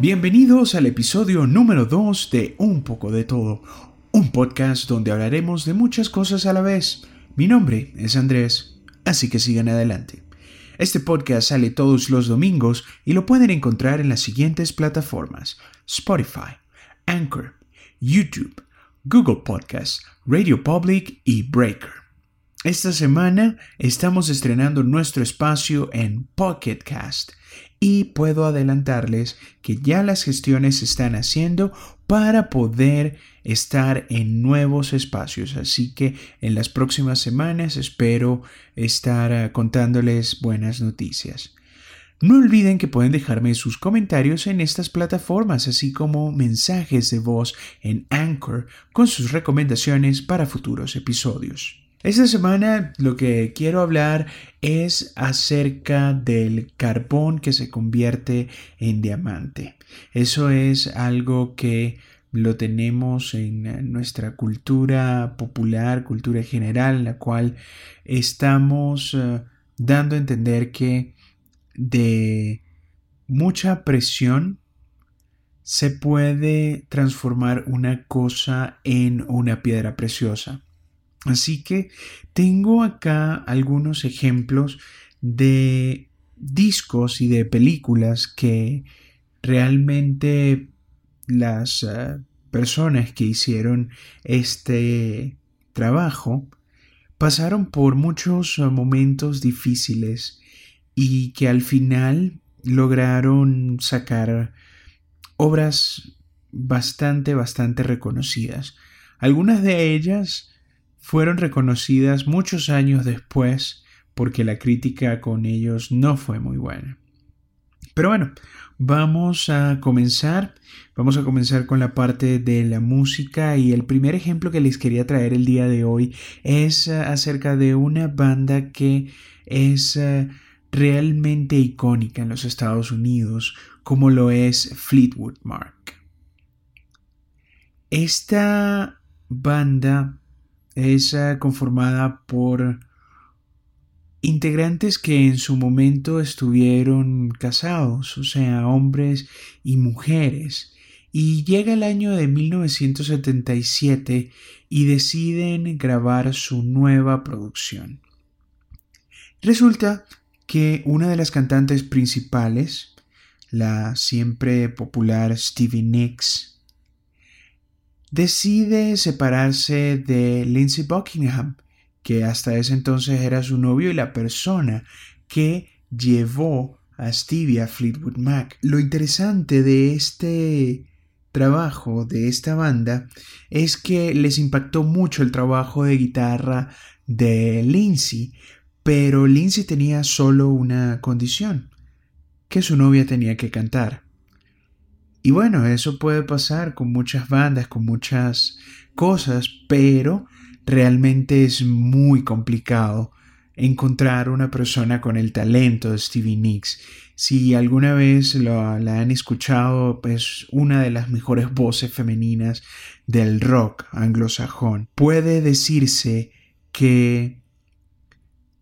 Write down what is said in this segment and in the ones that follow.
Bienvenidos al episodio número 2 de Un poco de todo, un podcast donde hablaremos de muchas cosas a la vez. Mi nombre es Andrés, así que sigan adelante. Este podcast sale todos los domingos y lo pueden encontrar en las siguientes plataformas: Spotify, Anchor, YouTube, Google Podcasts, Radio Public y Breaker. Esta semana estamos estrenando nuestro espacio en Pocket Cast y puedo adelantarles que ya las gestiones se están haciendo para poder estar en nuevos espacios. Así que en las próximas semanas espero estar ah, contándoles buenas noticias. No olviden que pueden dejarme sus comentarios en estas plataformas, así como mensajes de voz en Anchor con sus recomendaciones para futuros episodios. Esta semana lo que quiero hablar es acerca del carbón que se convierte en diamante. Eso es algo que lo tenemos en nuestra cultura popular, cultura general, en la cual estamos eh, dando a entender que de mucha presión se puede transformar una cosa en una piedra preciosa. Así que tengo acá algunos ejemplos de discos y de películas que realmente las eh, personas que hicieron este trabajo pasaron por muchos momentos difíciles y que al final lograron sacar obras bastante, bastante reconocidas. Algunas de ellas fueron reconocidas muchos años después porque la crítica con ellos no fue muy buena. Pero bueno, vamos a comenzar. Vamos a comenzar con la parte de la música y el primer ejemplo que les quería traer el día de hoy es eh, acerca de una banda que es eh, realmente icónica en los Estados Unidos, como lo es Fleetwood Mac. Esta banda es conformada por integrantes que en su momento estuvieron casados, o sea, hombres y mujeres. Y llega el año de 1977 y deciden grabar su nueva producción. Resulta que una de las cantantes principales, la siempre popular Stevie Nicks, decide separarse de Lindsey Buckingham, que hasta ese entonces era su novio y la persona que llevó a Stevie a Fleetwood Mac. Lo interesante de este trabajo de esta banda es que les impactó mucho el trabajo de guitarra de Lindsay, pero Lindsay tenía solo una condición, que su novia tenía que cantar. Y bueno, eso puede pasar con muchas bandas, con muchas cosas, pero realmente es muy complicado encontrar una persona con el talento de Stevie Nicks. Si alguna vez la han escuchado, es una de las mejores voces femeninas del rock anglosajón. Puede decirse que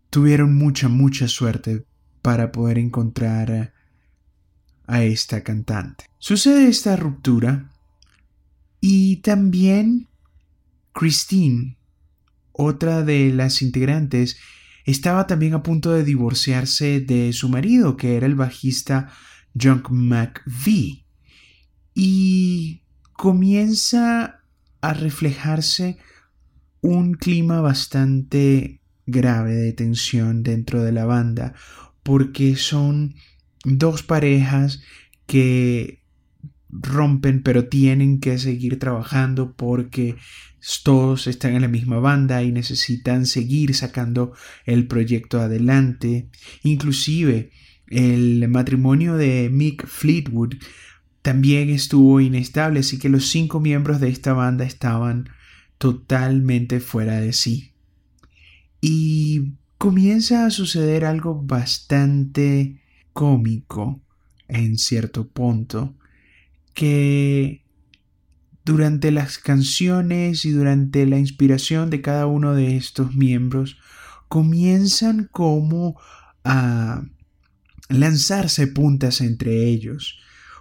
tuvieron mucha, mucha suerte para poder encontrar a esta cantante. Sucede esta ruptura y también Christine, otra de las integrantes, estaba también a punto de divorciarse de su marido, que era el bajista John McVie. Y comienza a reflejarse un clima bastante grave de tensión dentro de la banda, porque son dos parejas que rompen pero tienen que seguir trabajando porque todos están en la misma banda y necesitan seguir sacando el proyecto adelante. Inclusive el matrimonio de Mick Fleetwood también estuvo inestable, así que los cinco miembros de esta banda estaban totalmente fuera de sí. Y comienza a suceder algo bastante cómico en cierto punto que durante las canciones y durante la inspiración de cada uno de estos miembros comienzan como a lanzarse puntas entre ellos.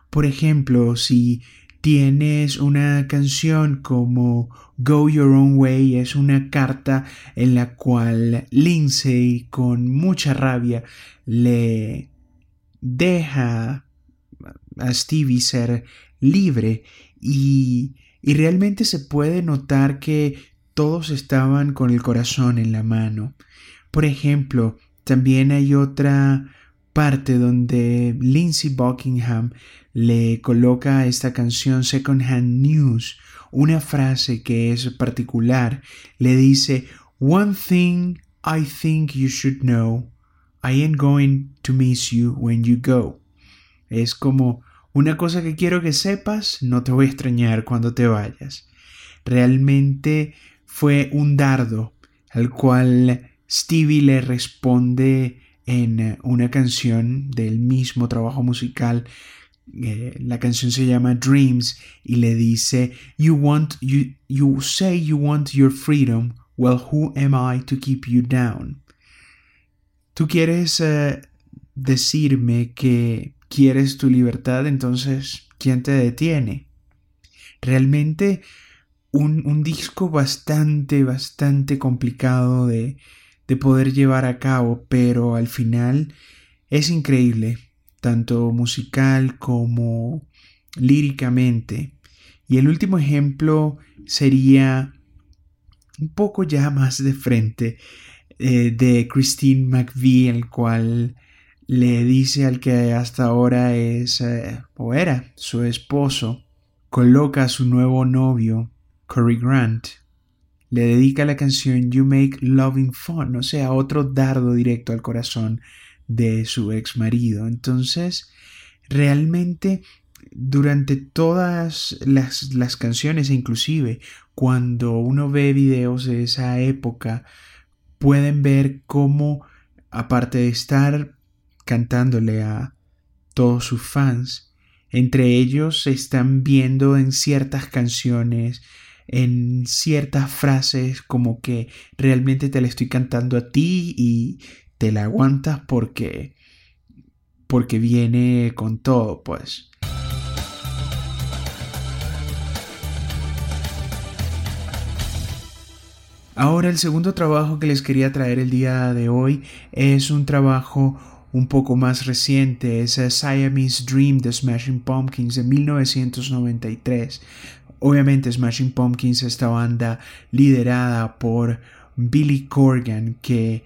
Por ejemplo, si tienes una canción como Go Your Own Way, es una carta en la cual Lindsay con mucha rabia le deja a Stevie ser libre y, y realmente se puede notar que todos estaban con el corazón en la mano. Por ejemplo, también hay otra parte donde Lindsay Buckingham le coloca a esta canción Second Hand News una frase que es particular. Le dice, One thing I think you should know, I ain't going to miss you when you go. Es como una cosa que quiero que sepas, no te voy a extrañar cuando te vayas. Realmente fue un dardo al cual Stevie le responde en una canción del mismo trabajo musical. Eh, la canción se llama Dreams y le dice You want you you say you want your freedom. Well, who am I to keep you down? Tú quieres eh, decirme que quieres tu libertad, entonces ¿quién te detiene? Realmente un, un disco bastante, bastante complicado de, de poder llevar a cabo, pero al final es increíble, tanto musical como líricamente. Y el último ejemplo sería un poco ya más de frente eh, de Christine McVie, el cual le dice al que hasta ahora es eh, o era su esposo, coloca a su nuevo novio, Cory Grant, le dedica la canción You Make Loving Fun, o sea, otro dardo directo al corazón de su ex marido. Entonces, realmente durante todas las, las canciones, e inclusive cuando uno ve videos de esa época, pueden ver cómo, aparte de estar cantándole a todos sus fans, entre ellos se están viendo en ciertas canciones en ciertas frases como que realmente te la estoy cantando a ti y te la aguantas porque porque viene con todo, pues. Ahora el segundo trabajo que les quería traer el día de hoy es un trabajo un poco más reciente, es Siamese Dream de Smashing Pumpkins de 1993. Obviamente Smashing Pumpkins, esta banda liderada por Billy Corgan, que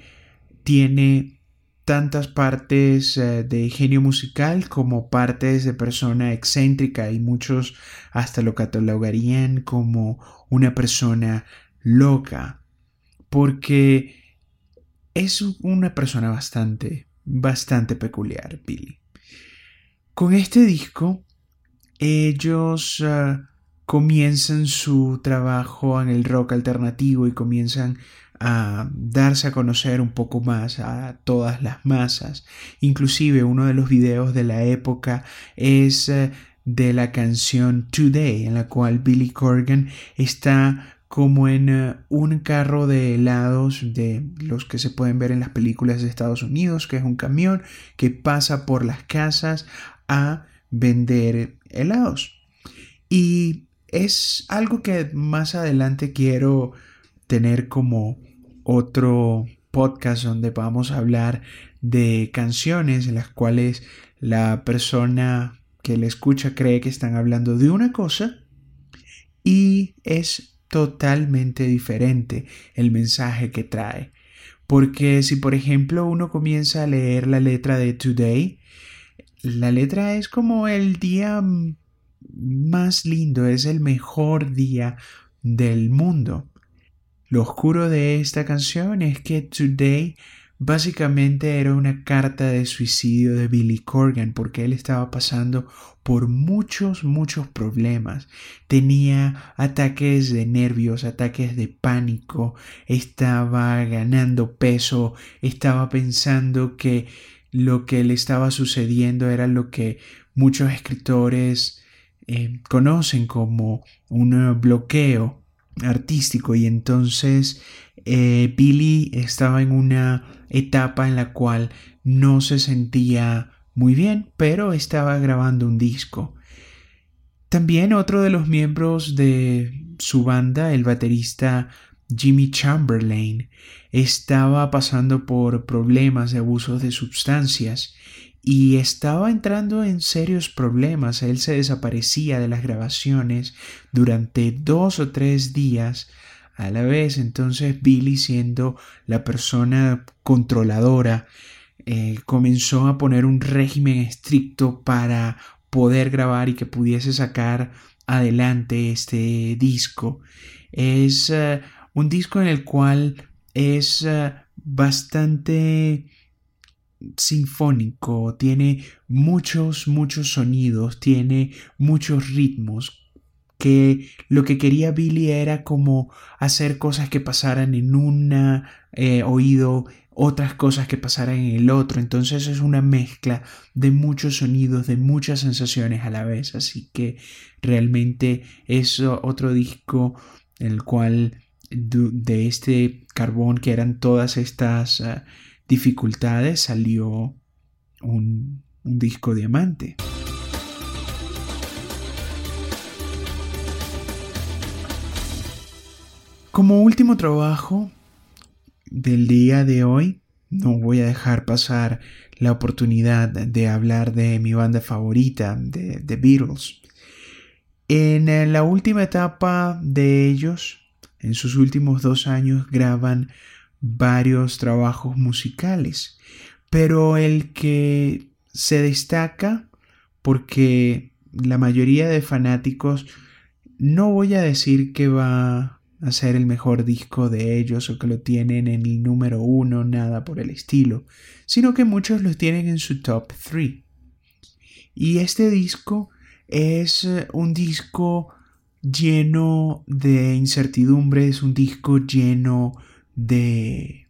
tiene tantas partes eh, de genio musical como partes de persona excéntrica y muchos hasta lo catalogarían como una persona loca porque es una persona bastante bastante peculiar Billy con este disco ellos ah, comienzan su trabajo en el rock alternativo y comienzan a darse a conocer un poco más a todas las masas. Inclusive uno de los videos de la época es eh, de la canción Today, en la cual Billy Corgan está como en eh, un carro de helados de los que se pueden ver en las películas de Estados Unidos, que es un camión que pasa por las casas a vender helados. Y es algo que más adelante quiero tener como otro podcast donde vamos a hablar de canciones en las cuales la persona que le escucha cree que están hablando de una cosa y es totalmente diferente el mensaje que trae. Porque si por ejemplo uno comienza a leer la letra de Today, la letra es como el día más lindo, es el mejor día del mundo. Lo oscuro de esta canción es que Today básicamente era una carta de suicidio de Billy Corgan porque él estaba pasando por muchos, muchos problemas. Tenía ataques de nervios, ataques de pánico, estaba ganando peso, estaba pensando que lo que le estaba sucediendo era lo que muchos escritores eh, conocen como un bloqueo artístico y entonces eh, Billy estaba en una etapa en la cual no se sentía muy bien, pero estaba grabando un disco También otro de los miembros de su banda, el baterista Jimmy Chamberlain, estaba pasando por problemas de abuso de sustancias y estaba entrando en serios problemas. Él se desaparecía de las grabaciones durante dos o tres días a la vez. Entonces Billy, siendo la persona controladora, eh, comenzó a poner un régimen estricto para poder grabar y que pudiese sacar adelante este disco. Es eh, un disco en el cual es eh, bastante sinfónico, tiene muchos, muchos sonidos, tiene muchos ritmos, que lo que quería Billy era como hacer cosas que pasaran en un eh, oído, otras cosas que pasaran en el otro. Entonces es una mezcla de muchos sonidos, de muchas sensaciones a la vez. Así que realmente es otro disco el cual de este carbón que eran todas estas ah, dificultades salió un, un disco diamante. Como último trabajo del día de hoy, no voy a dejar pasar la oportunidad de hablar de mi banda favorita, de The Beatles. En la última etapa de ellos, en sus últimos dos años, graban varios trabajos musicales, pero el que se destaca porque la mayoría de fanáticos no voy a decir que va a ser el mejor disco de ellos o que lo tienen en el número uno, nada por el estilo, sino que muchos lo tienen en su top 3. Y este disco es eh, un disco lleno de incertidumbres, un disco lleno de,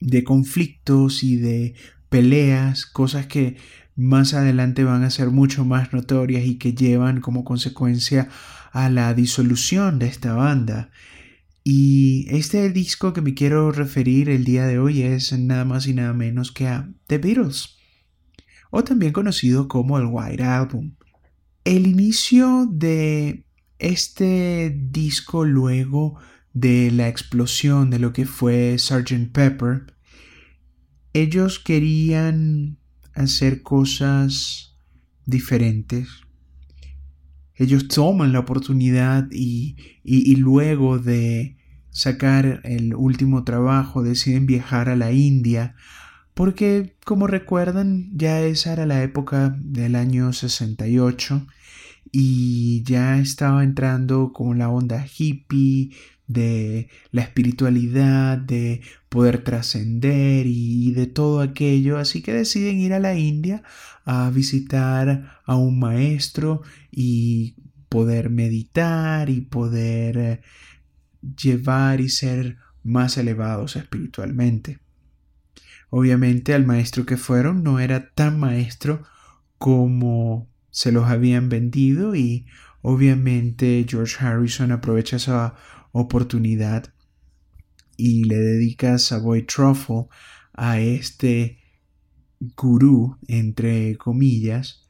de conflictos y de peleas, cosas que más adelante van a ser mucho más notorias y que llevan como consecuencia a la disolución de esta banda. Y este disco que me quiero referir el día de hoy es nada más y nada menos que a The Beatles, o también conocido como el White Album. El inicio de este disco luego de la explosión de lo que fue Sgt. Pepper, ellos querían hacer cosas diferentes, ellos toman la oportunidad y, luego de sacar el último trabajo deciden viajar a la India porque como recuerdan ya esa era la época del año 68 y ya estaba entrando con la onda hippie de la espiritualidad, de poder trascender y de todo aquello, así que deciden ir a la India a visitar a un maestro y poder meditar y poder eh, llevar y ser más elevados espiritualmente. Obviamente al maestro que fueron no era tan maestro como se los habían vendido y obviamente George Harrison aprovecha esa oportunidad y le dedica Savoy Truffle a este gurú, entre comillas,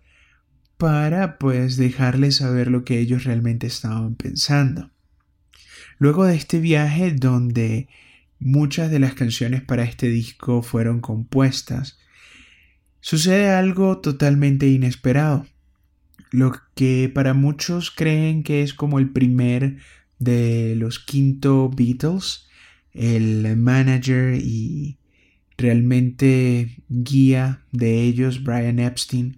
para pues dejarles saber lo que ellos realmente estaban pensando. Luego de este viaje donde muchas de las canciones para este disco fueron compuestas, sucede algo totalmente inesperado. Lo que para muchos creen que es como el primer de los quinto Beatles, el manager y realmente guía de ellos, Brian Epstein,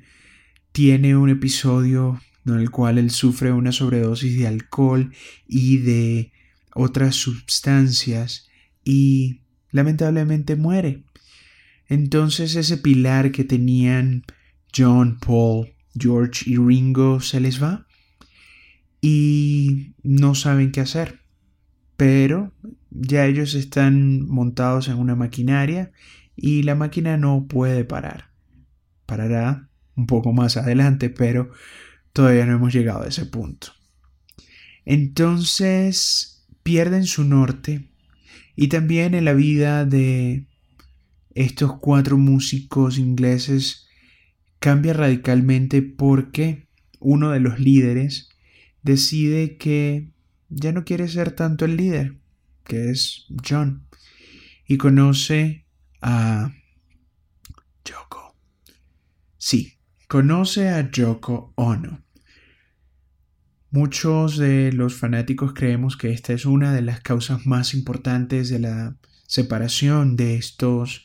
tiene un episodio en el cual él sufre una sobredosis de alcohol y de otras sustancias y lamentablemente muere. Entonces ese pilar que tenían John, Paul, George y Ringo se les va y no saben qué hacer. Pero ya ellos están montados en una maquinaria y la máquina no puede parar. Parará un poco más adelante, pero todavía no hemos llegado a ese punto. Entonces pierden su norte y también en la vida de estos cuatro músicos ingleses cambia radicalmente porque uno de los líderes decide que ya no quiere ser tanto el líder, que es John, y conoce a Yoko. Sí, conoce a Yoko Ono. Muchos de los fanáticos creemos que esta es una de las causas más importantes de la separación de estos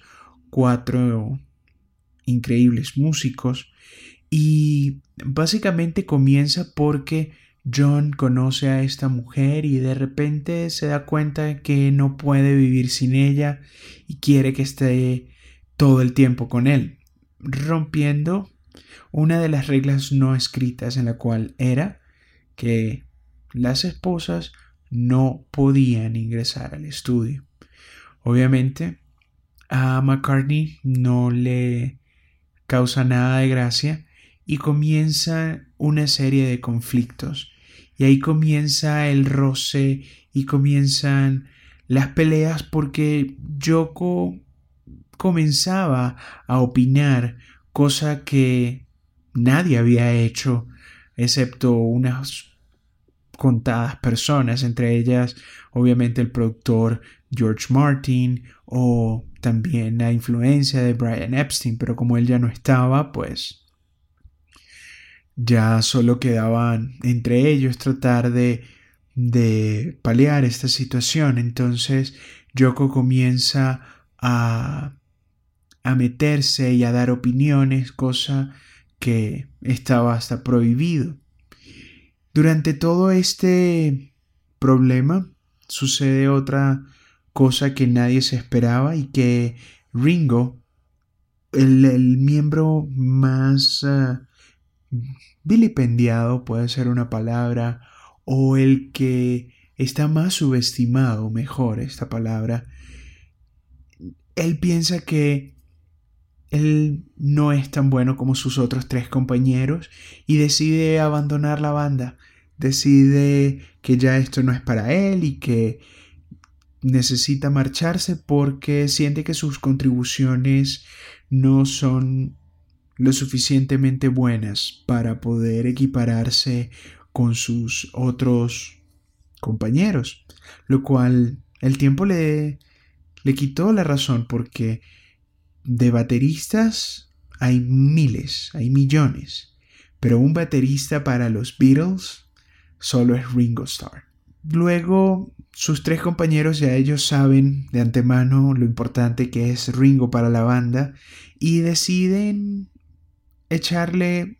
cuatro increíbles músicos y básicamente comienza porque John conoce a esta mujer y de repente se da cuenta que no puede vivir sin ella y quiere que esté todo el tiempo con él, rompiendo una de las reglas no escritas en la cual era que las esposas no podían ingresar al estudio. Obviamente, a McCartney no le causa nada de gracia y comienza una serie de conflictos. Y ahí comienza el roce y comienzan las peleas porque Yoko comenzaba a opinar, cosa que nadie había hecho, excepto unas contadas personas, entre ellas obviamente el productor George Martin o también la influencia de Brian Epstein, pero como él ya no estaba, pues ya solo quedaban entre ellos tratar de, de paliar esta situación. Entonces Yoko comienza a, a meterse y a dar opiniones, cosa que estaba hasta prohibido. Durante todo este problema sucede otra cosa que nadie se esperaba y que Ringo, el, miembro más ah, vilipendiado, puede ser una palabra, o el que está más subestimado, mejor esta palabra, él piensa que él no es tan bueno como sus otros tres compañeros y decide abandonar la banda, decide que ya esto no es para él y que necesita marcharse porque siente que sus contribuciones no son lo suficientemente buenas para poder equipararse con sus otros compañeros, lo cual el tiempo le, le quitó la razón porque de bateristas hay miles, hay millones, pero un baterista para los Beatles solo es Ringo Starr. Luego, sus tres compañeros ya ellos saben de antemano lo importante que es Ringo para la banda y deciden echarle,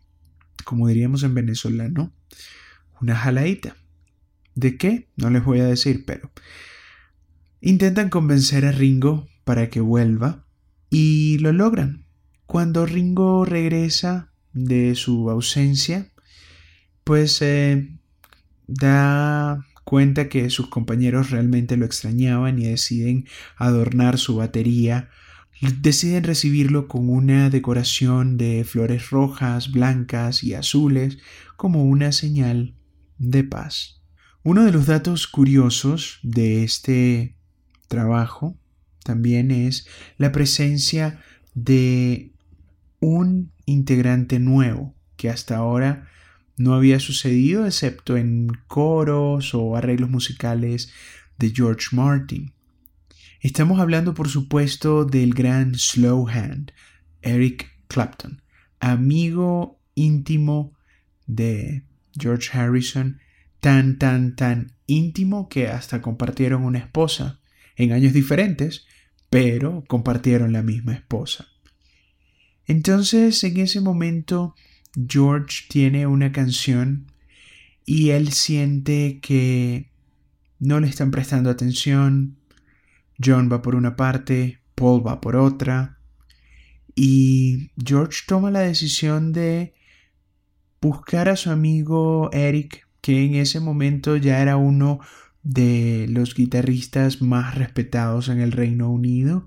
como diríamos en venezolano, una jaladita. ¿De qué? No les voy a decir, pero intentan convencer a Ringo para que vuelva y lo logran. Cuando Ringo regresa de su ausencia, pues eh, da cuenta que sus compañeros realmente lo extrañaban y deciden adornar su batería. Deciden recibirlo con una decoración de flores rojas, blancas y azules como una señal de paz. Uno de los datos curiosos de este trabajo también es la presencia de un integrante nuevo que hasta ahora no había sucedido excepto en coros o arreglos musicales de George Martin. Estamos hablando por supuesto del gran slow hand, Eric Clapton, amigo íntimo de George Harrison, tan tan tan íntimo que hasta compartieron una esposa en años diferentes, pero compartieron la misma esposa. Entonces, en ese momento, George tiene una canción y él siente que no le están prestando atención. John va por una parte, Paul va por otra. Y George toma la decisión de buscar a su amigo Eric, que en ese momento ya era uno de los guitarristas más respetados en el Reino Unido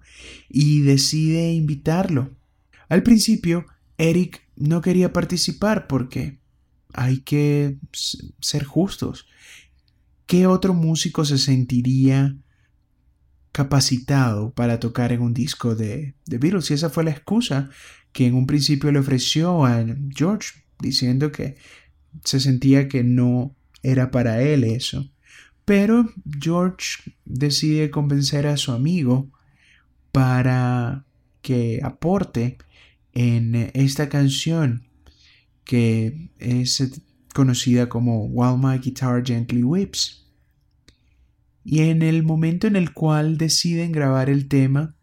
y decide invitarlo. Al principio, Eric no quería participar porque hay que ser justos. ¿Qué otro músico se sentiría capacitado para tocar en un disco de, de Beatles? Y esa fue la excusa que en un principio le ofreció a George, diciendo que se sentía que no era para él eso. Pero George decide convencer a su amigo para que aporte en esta canción que es conocida como While My Guitar Gently Weeps. Y en el momento en el cual deciden grabar el tema,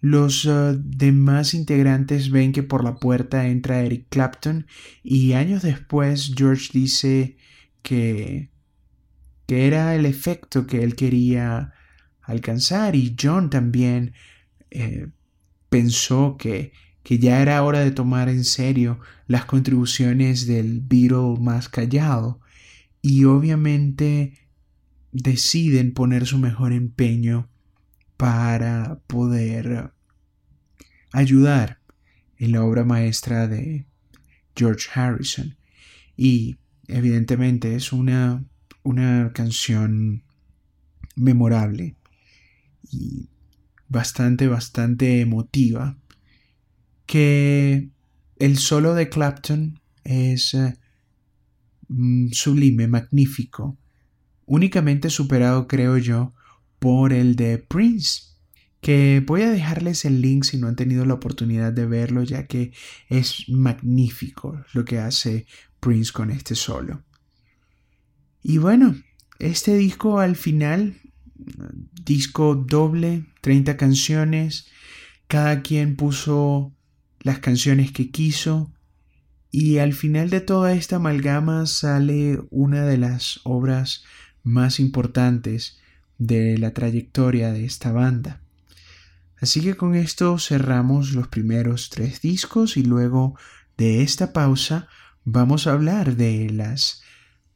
los uh, demás integrantes ven que por la puerta entra Eric Clapton y años después George dice que, que era el efecto que él quería alcanzar y John también eh, pensó que, que ya era hora de tomar en serio las contribuciones del Beatle más callado y obviamente deciden poner su mejor empeño para poder ayudar en la obra maestra de George Harrison. Y evidentemente es una, una canción memorable y bastante, bastante emotiva que el solo de Clapton es eh, mm, sublime, magnífico, únicamente superado creo yo por el de Prince que voy a dejarles el link si no han tenido la oportunidad de verlo, ya que es magnífico lo que hace Prince con este solo. Y bueno, este disco al final, disco doble, 30 canciones, cada quien puso las canciones que quiso, y al final de toda esta amalgama sale una de las obras más importantes de la trayectoria de esta banda. Así que con esto cerramos los primeros tres discos y luego de esta pausa vamos a hablar de las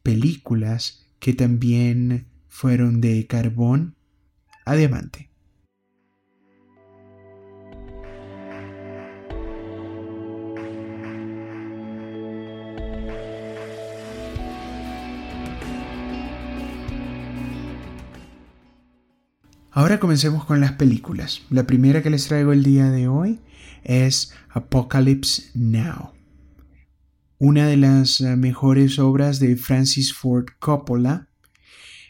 películas que también fueron de carbón a diamante. Ahora comencemos con las películas. La primera que les traigo el día de hoy es Apocalypse Now. Una de las eh, mejores obras de Francis Ford Coppola.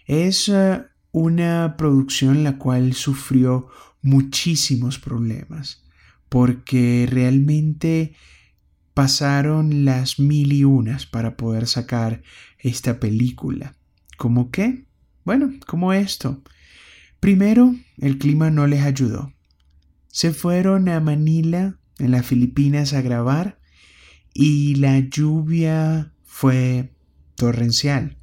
Es eh, una producción la cual sufrió muchísimos problemas porque realmente pasaron las mil y unas para poder sacar esta película. ¿Cómo qué? Bueno, como esto. Primero, el clima no les ayudó. Se fueron a Manila, en las Filipinas, a grabar y la lluvia fue torrencial.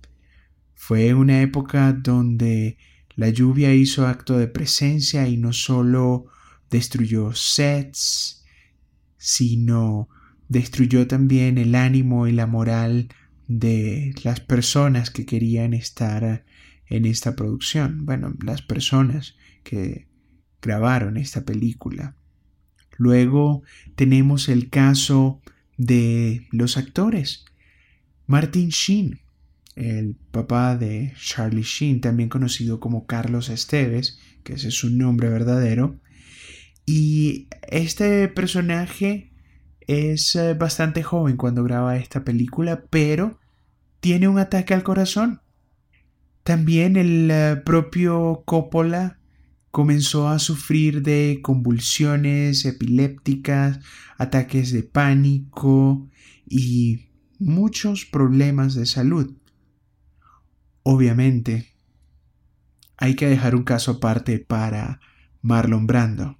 Fue una época donde la lluvia hizo acto de presencia y no solo destruyó sets, sino destruyó también el ánimo y la moral de las personas que querían estar en esta producción. Bueno, las personas que grabaron esta película. Luego tenemos el caso de los actores. Martin Sheen, el papá de Charlie Sheen, también conocido como Carlos Esteves, que ese es su nombre verdadero. Y este personaje es eh, bastante joven cuando graba esta película, pero tiene un ataque al corazón. También el eh, propio Coppola comenzó a sufrir de convulsiones epilépticas, ataques de pánico y muchos problemas de salud. Obviamente, hay que dejar un caso aparte para Marlon Brando.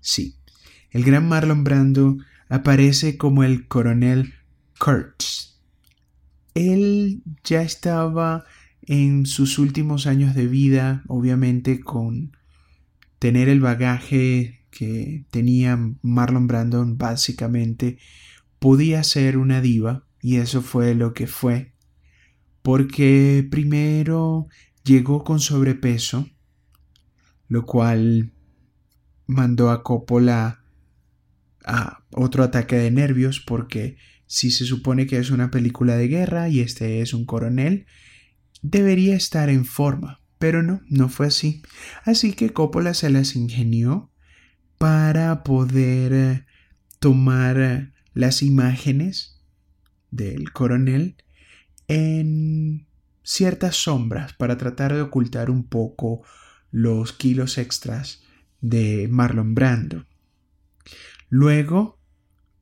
Sí, el gran Marlon Brando aparece como el coronel Kurtz. Él ya estaba en sus últimos años de vida, obviamente con tener el bagaje que tenía Marlon Brandon, básicamente podía ser una diva, y eso fue lo que fue, porque primero llegó con sobrepeso, lo cual mandó a Coppola a otro ataque de nervios, porque si se supone que es una película de guerra y este es un coronel, debería estar en forma, pero no, no fue así. Así que Coppola se las ingenió para poder eh, tomar eh, las imágenes del coronel en ciertas sombras para tratar de ocultar un poco los kilos extras de Marlon Brando. Luego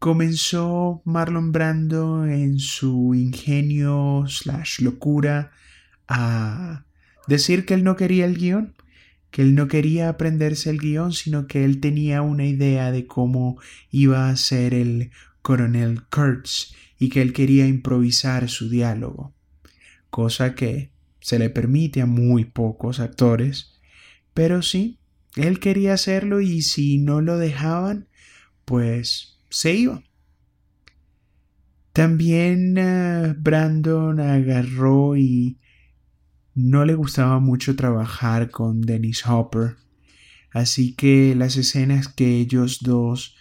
comenzó Marlon Brando en su ingenio slash locura a decir que él no quería el guion, que él no quería aprenderse el guion, sino que él tenía una idea de cómo iba a ser el coronel Kurtz y que él quería improvisar su diálogo, cosa que se le permite a muy pocos actores, pero sí, él quería hacerlo y si no lo dejaban, pues se iba. También eh, Brandon agarró y no le gustaba mucho trabajar con Dennis Hopper, así que las escenas que ellos dos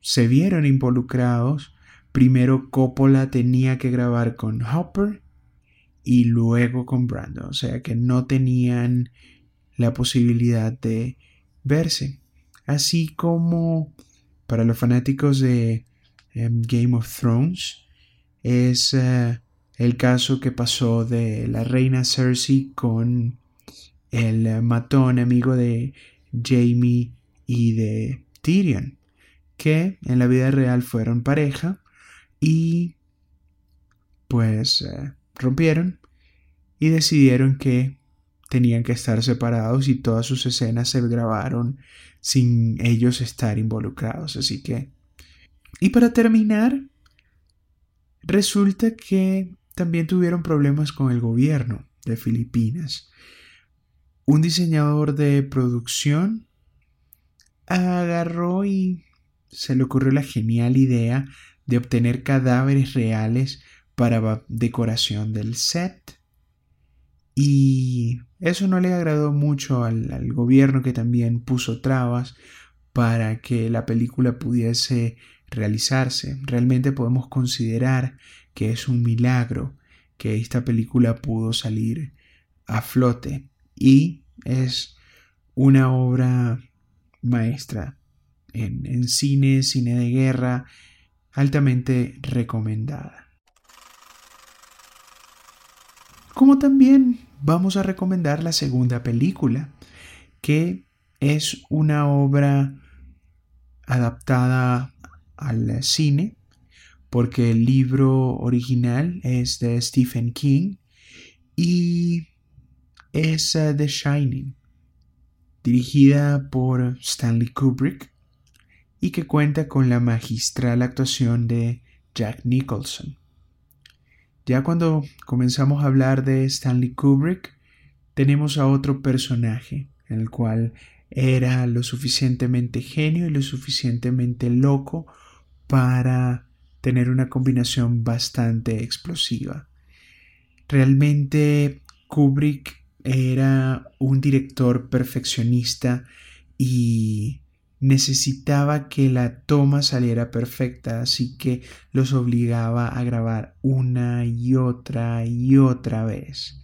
se vieron involucrados, primero Coppola tenía que grabar con Hopper y luego con Brandon, o sea que no tenían la posibilidad de verse, así como para los fanáticos de em, Game of Thrones es eh, el caso que pasó de la reina Cersei con el matón amigo de Jamie y de Tyrion que en la vida real fueron pareja y pues eh, rompieron y decidieron que tenían que estar separados y todas sus escenas se grabaron sin ellos estar involucrados. Así que... Y para terminar, resulta que también tuvieron problemas con el gobierno de Filipinas. Un diseñador de producción agarró y se le ocurrió la genial idea de obtener cadáveres reales para decoración del set. Y eso no le agradó mucho al, gobierno que también puso trabas para que la película pudiese realizarse. Realmente podemos considerar que es un milagro que esta película pudo salir a flote y es una obra maestra en, cine, cine de guerra, altamente recomendada. Como también vamos a recomendar la segunda película, que es una obra adaptada al cine, porque el libro original es de Stephen King y es uh, The Shining, dirigida por Stanley Kubrick y que cuenta con la magistral actuación de Jack Nicholson. Ya cuando comenzamos a hablar de Stanley Kubrick, tenemos a otro personaje, el cual era lo suficientemente genio y lo suficientemente loco para tener una combinación bastante explosiva. Realmente Kubrick era un director perfeccionista y necesitaba que la toma saliera perfecta, así que los obligaba a grabar una y otra y otra vez.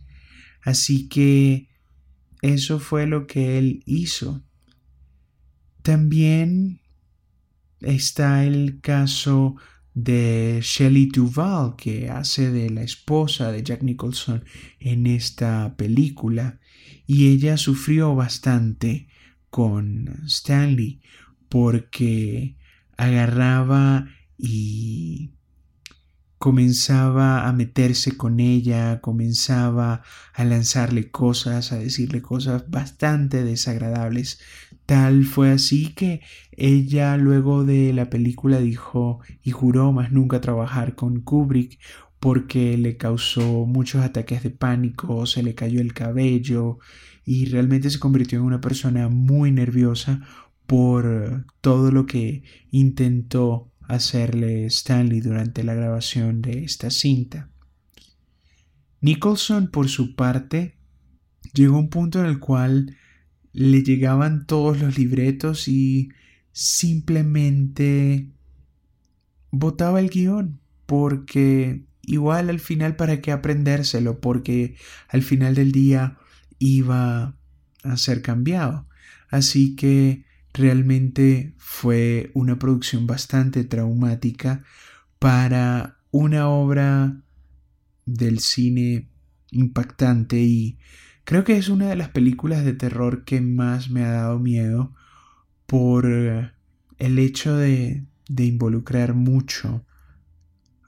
Así que eso fue lo que él hizo. También está el caso de Shelley Duvall, que hace de la esposa de Jack Nicholson en esta película, y ella sufrió bastante con Stanley porque agarraba y comenzaba a meterse con ella, comenzaba a lanzarle cosas, a decirle cosas bastante desagradables. Tal fue así que ella luego de la película dijo y juró más nunca trabajar con Kubrick porque le causó muchos ataques de pánico, se le cayó el cabello y realmente se convirtió en una persona muy nerviosa por todo lo que intentó hacerle Stanley durante la grabación de esta cinta. Nicholson, por su parte, llegó a un punto en el cual le llegaban todos los libretos y simplemente botaba el guion porque igual al final para qué aprendérselo porque al final del día iba a ser cambiado. Así que realmente fue una producción bastante traumática para una obra del cine impactante y creo que es una de las películas de terror que más me ha dado miedo por el hecho de, de involucrar mucho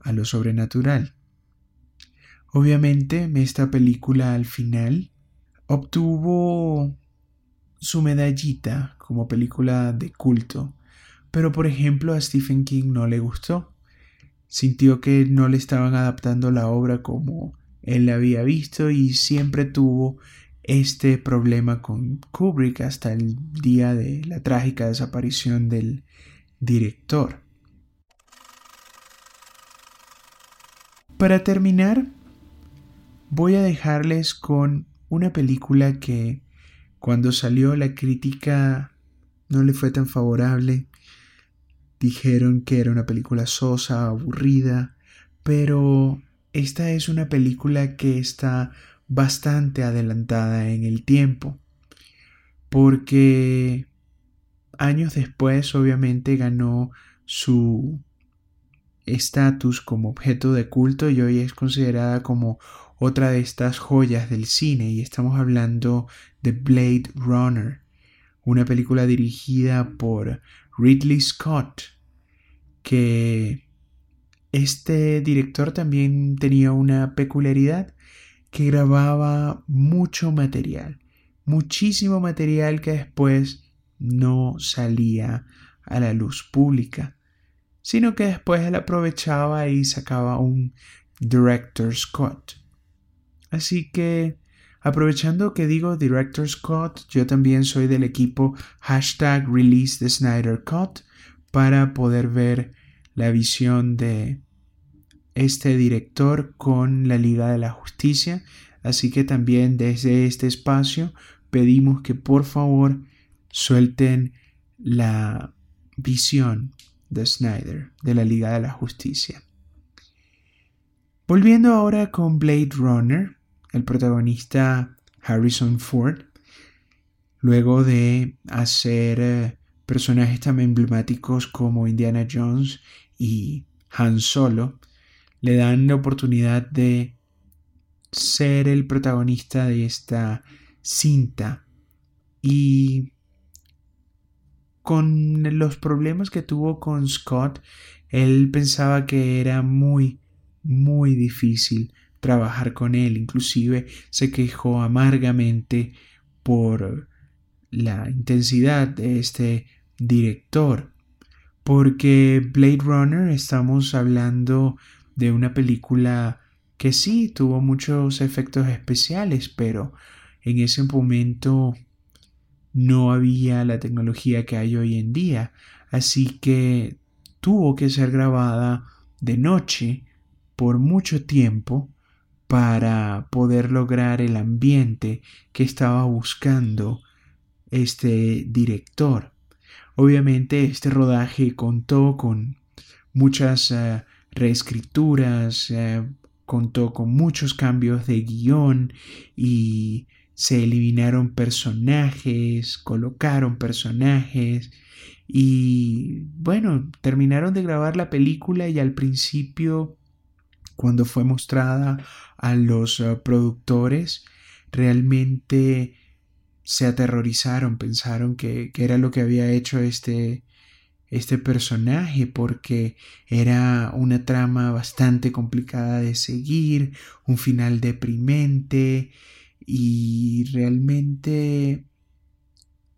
a lo sobrenatural. Obviamente, esta película al final obtuvo su medallita como película de culto, pero por ejemplo a Stephen King no le gustó. Sintió que no le estaban adaptando la obra como él la había visto y siempre tuvo este problema con Kubrick hasta el día de la trágica desaparición del director. Para terminar, voy a dejarles con una película que cuando salió la crítica no le fue tan favorable. Dijeron que era una película sosa, aburrida, pero esta es una película que está bastante adelantada en el tiempo, porque años después obviamente ganó su estatus como objeto de culto y hoy es considerada como otra de estas joyas del cine y estamos hablando de Blade Runner, una película dirigida por Ridley Scott, que este director también tenía una peculiaridad que grababa mucho material, muchísimo material que después no salía a la luz pública sino que después él aprovechaba y sacaba un Director Scott. Así que, aprovechando que digo Director Scott, yo también soy del equipo hashtag Release the Snyder Cut para poder ver la visión de este director con la Liga de la Justicia. Así que también desde este espacio pedimos que por favor suelten la visión de Snyder, de la Liga de la Justicia. Volviendo ahora con Blade Runner, el protagonista Harrison Ford, luego de hacer eh, personajes tan emblemáticos como Indiana Jones y Han Solo, le dan la oportunidad de ser el protagonista de esta cinta y con los problemas que tuvo con Scott, él pensaba que era muy, muy difícil trabajar con él. Inclusive se quejó amargamente por la intensidad de este director. Porque Blade Runner estamos hablando de una película que sí tuvo muchos efectos especiales, pero en ese momento no había la tecnología que hay hoy en día, así que tuvo que ser grabada de noche por mucho tiempo para poder lograr el ambiente que estaba buscando este director. Obviamente este rodaje contó con muchas eh, reescrituras, eh, contó con muchos cambios de guion y se eliminaron personajes, colocaron personajes y bueno, terminaron de grabar la película y al principio cuando fue mostrada a los eh, productores realmente se aterrorizaron, pensaron que, que, era lo que había hecho este, este personaje porque era una trama bastante complicada de seguir, un final deprimente y realmente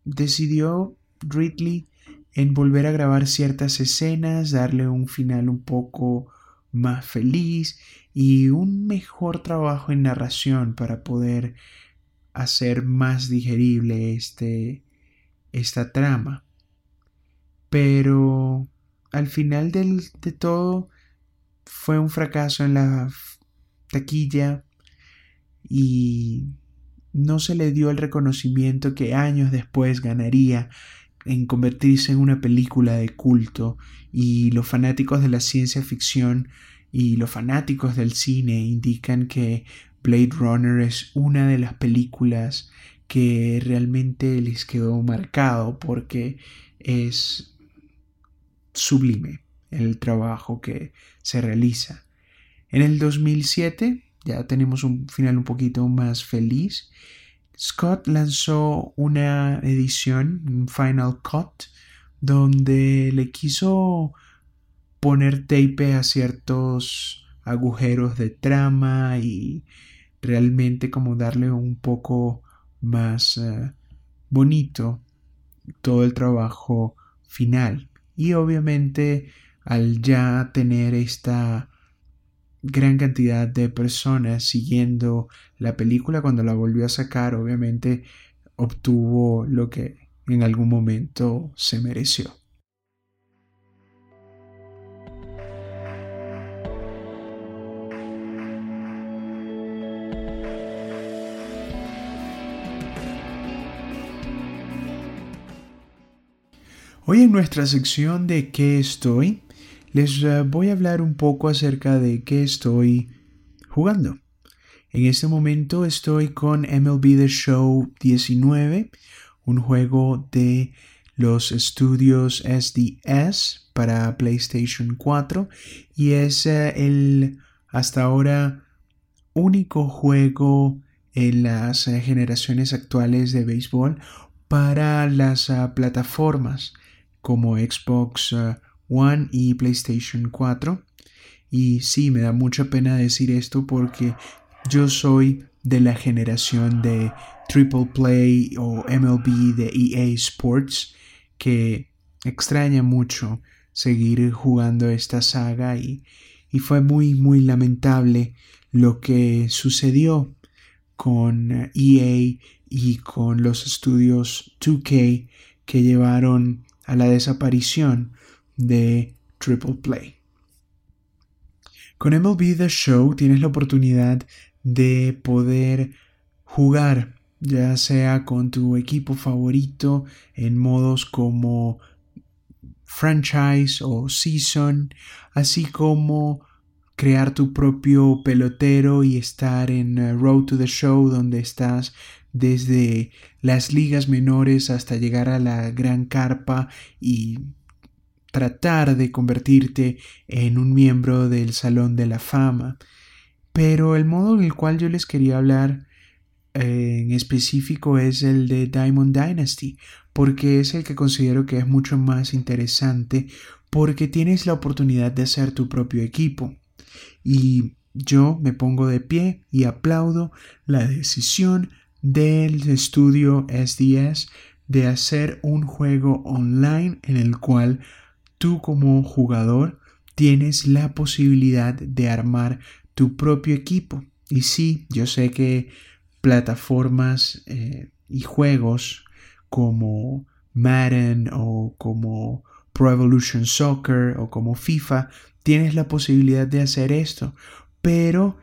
decidió Ridley en volver a grabar ciertas escenas, darle un final un poco más feliz y un mejor trabajo en narración para poder hacer más digerible este, esta trama. Pero al final del, de todo fue un fracaso en la taquilla y no se le dio el reconocimiento que años después ganaría en convertirse en una película de culto y los fanáticos de la ciencia ficción y los fanáticos del cine indican que Blade Runner es una de las películas que realmente les quedó marcado porque es sublime el trabajo que se realiza. En el 2007, ya tenemos un final un poquito más feliz, Scott lanzó una edición, un Final Cut, donde le quiso poner tape a ciertos agujeros de trama y realmente como darle un poco más eh, bonito todo el trabajo final. Y obviamente al ya tener esta gran cantidad de personas siguiendo la película cuando la volvió a sacar obviamente obtuvo lo que en algún momento se mereció Hoy en nuestra sección de ¿Qué estoy? les eh, voy a hablar un poco acerca de qué estoy jugando. En este momento estoy con MLB The Show 19, un juego de los estudios SDS para PlayStation 4 y es eh, el hasta ahora único juego en las eh, generaciones actuales de béisbol para las plataformas como Xbox uh, One y PlayStation 4. Y sí, me da mucha pena decir esto porque yo soy de la generación de Triple Play o MLB de EA Sports que extraña mucho seguir jugando esta saga y, y fue muy muy lamentable lo que sucedió con EA y con los estudios 2K que llevaron a la desaparición de Triple Play. Con MLB The Show tienes la oportunidad de poder jugar ya sea con tu equipo favorito en modos como franchise o season, así como crear tu propio pelotero y estar en uh, Road to the Show donde estás desde las ligas menores hasta llegar a la gran carpa y tratar de convertirte en un miembro del Salón de la Fama. Pero el modo en el cual yo les quería hablar eh, en específico es el de Diamond Dynasty, porque es el que considero que es mucho más interesante porque tienes la oportunidad de hacer tu propio equipo. Y yo me pongo de pie y aplaudo la decisión del estudio SDS de hacer un juego online en el cual tú como jugador tienes la posibilidad de armar tu propio equipo. Y sí, yo sé que plataformas eh, y juegos como Madden o como Pro Evolution Soccer o como FIFA tienes la posibilidad de hacer esto, pero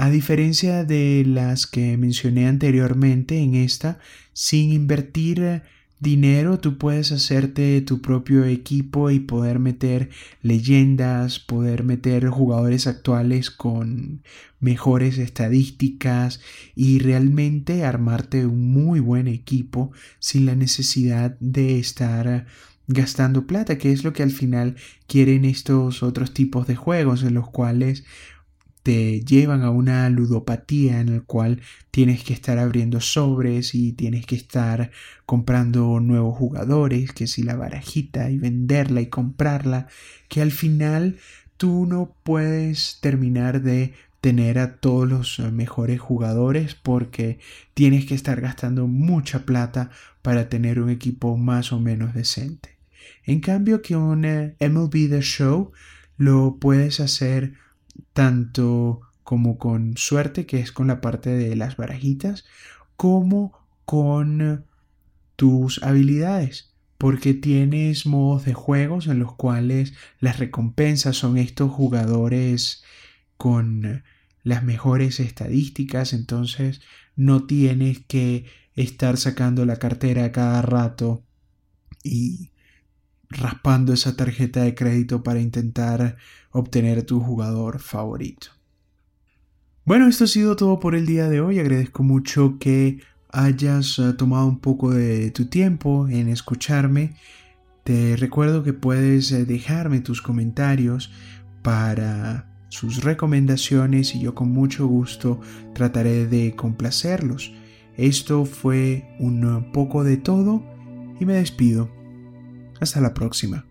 a diferencia de las que mencioné anteriormente en esta, sin invertir eh, dinero tú puedes hacerte tu propio equipo y poder meter leyendas, poder meter jugadores actuales con mejores estadísticas y realmente armarte un muy buen equipo sin la necesidad de estar gastando plata, que es lo que al final quieren estos otros tipos de juegos en los cuales te llevan a una ludopatía en el cual tienes que estar abriendo sobres y tienes que estar comprando nuevos jugadores, que si la barajita y venderla y comprarla, que al final tú no puedes terminar de tener a todos los mejores jugadores porque tienes que estar gastando mucha plata para tener un equipo más o menos decente. En cambio que un eh, MLB The Show lo puedes hacer tanto como con suerte, que es con la parte de las barajitas, como con tus habilidades, porque tienes modos de juegos en los cuales las recompensas son estos jugadores con las mejores estadísticas, entonces no tienes que estar sacando la cartera cada rato y raspando esa tarjeta de crédito para intentar obtener tu jugador favorito. Bueno, esto ha sido todo por el día de hoy. Agradezco mucho que hayas eh, tomado un poco de tu tiempo en escucharme. Te recuerdo que puedes eh, dejarme tus comentarios para sus recomendaciones y yo con mucho gusto trataré de complacerlos. Esto fue un poco de todo y me despido. Hasta la próxima.